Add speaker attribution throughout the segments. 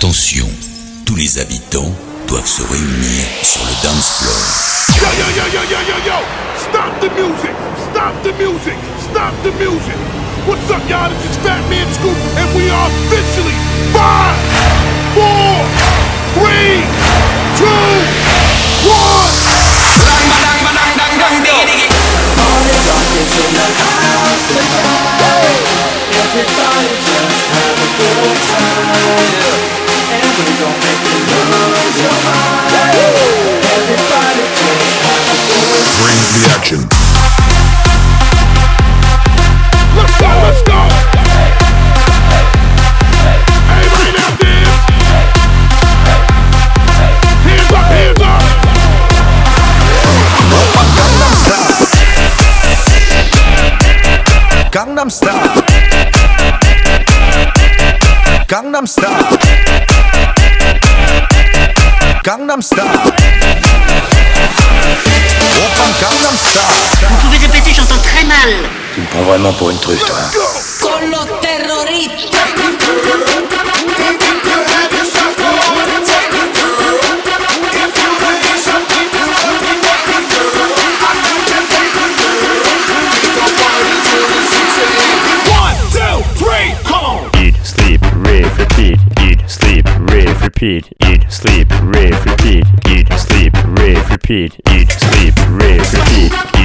Speaker 1: Attention, tous les habitants doivent se réunir sur le dance floor.
Speaker 2: Yo, yo, yo, yo, yo, yo, yo! Stop the music! Stop the music! Stop the music! What's up, y'all? This is Fat Man Scoop, and we are officially
Speaker 3: 5, 4,
Speaker 4: Bring the action.
Speaker 2: Let's go, let's go! Everybody now dance! Hands up, hands up!
Speaker 5: Gangnam Style. Gangnam Style. Gangnam Style. Gangnam Style.
Speaker 6: Vous pouvez répéter, j'entends très mal.
Speaker 7: Tu me prends vraiment pour une truffe, toi. hein.
Speaker 2: Three, come on!
Speaker 8: Eat, sleep, rave, repeat. Eat, sleep, rave, repeat. Eat, sleep, rave, repeat. Repeat. Eat, sleep, rave, repeat.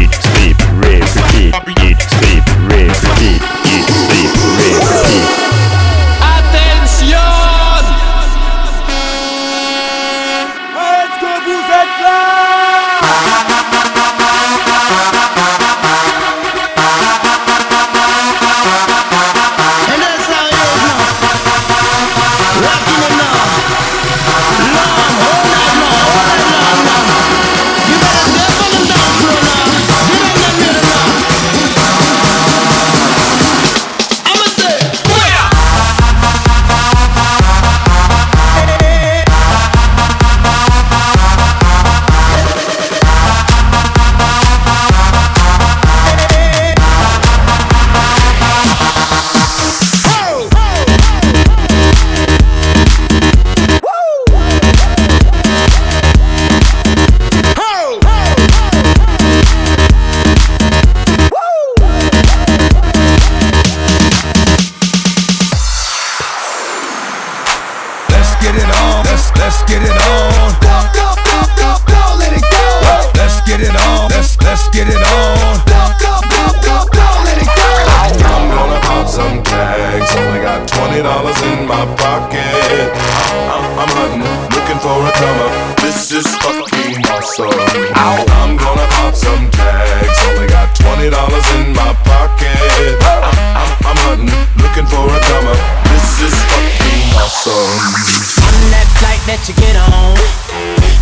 Speaker 4: Comer. This is fucking awesome. I'm gonna pop some tags. Only got twenty dollars in my pocket. I'm, I'm, I'm hunting, looking for a comer. This is fucking awesome.
Speaker 3: On that flight that you get on,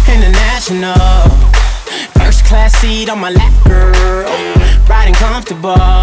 Speaker 3: international. First class seat on my lap, girl. Riding comfortable.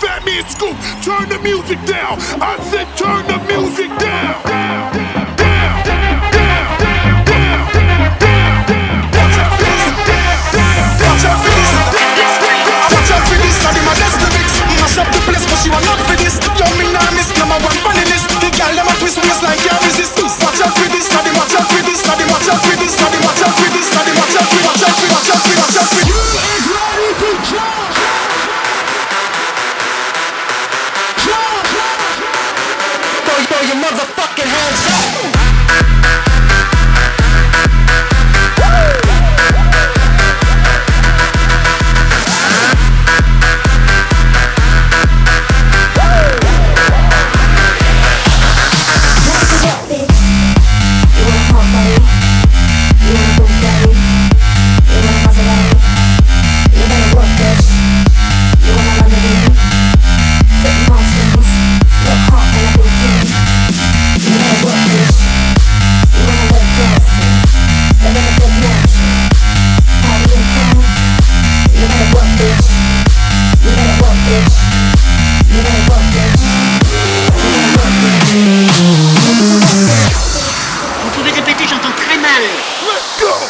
Speaker 2: Fat Man Scoop. Turn the music down. I said turn the music down. down, down.
Speaker 9: Watch out for this, watch out for this, watch out for this, watch out for this, watch out for this. Motherfucking hands up.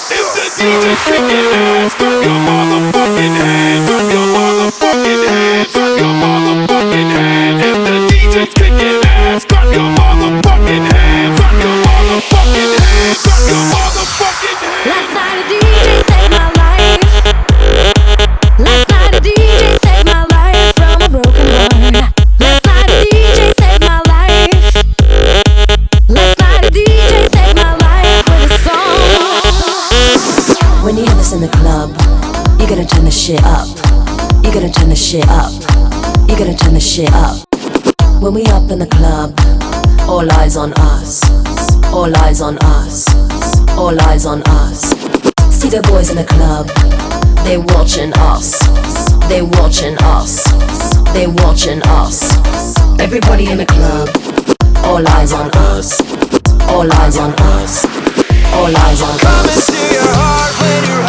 Speaker 2: If the DJ's kicking ass, clap your motherfucking hands, clap your motherfucking hands.
Speaker 10: All eyes on us. All eyes on us. All eyes on us. See the boys in the club. They watching us. They watching us. They watching us. Everybody in the club. All eyes on us. All eyes on us. All eyes on us.
Speaker 11: Come and see your heart when
Speaker 12: you're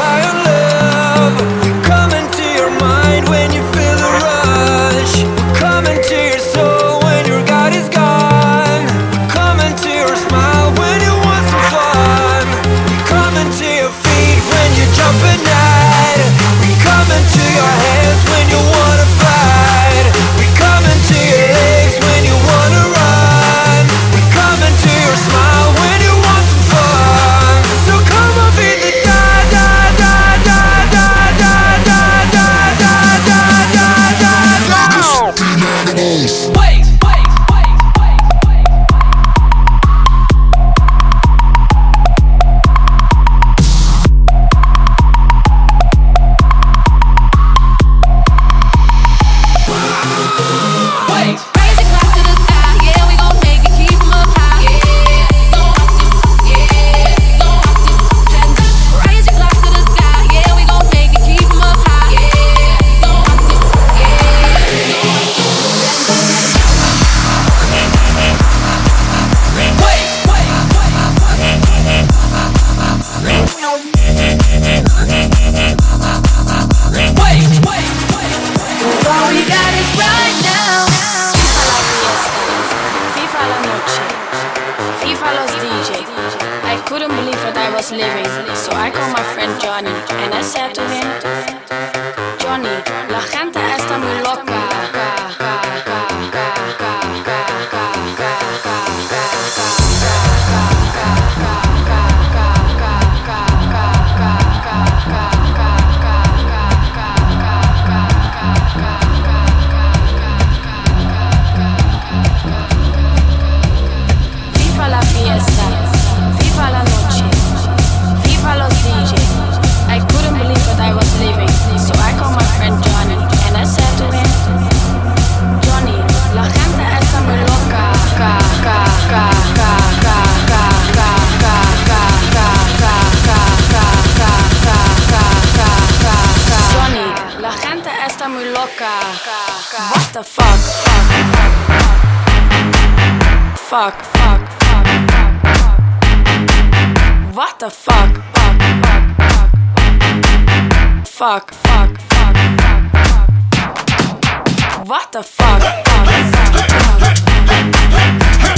Speaker 12: DJ. I couldn't believe what I was living, so I called my friend Johnny and I said to him, Johnny, la gente está muy loca. fuck, fuck, fuck, fuck, fuck. What the fuck, fuck, fuck, fuck, fuck, fuck, fuck, fuck, fuck. What the fuck, fuck, fuck, fuck.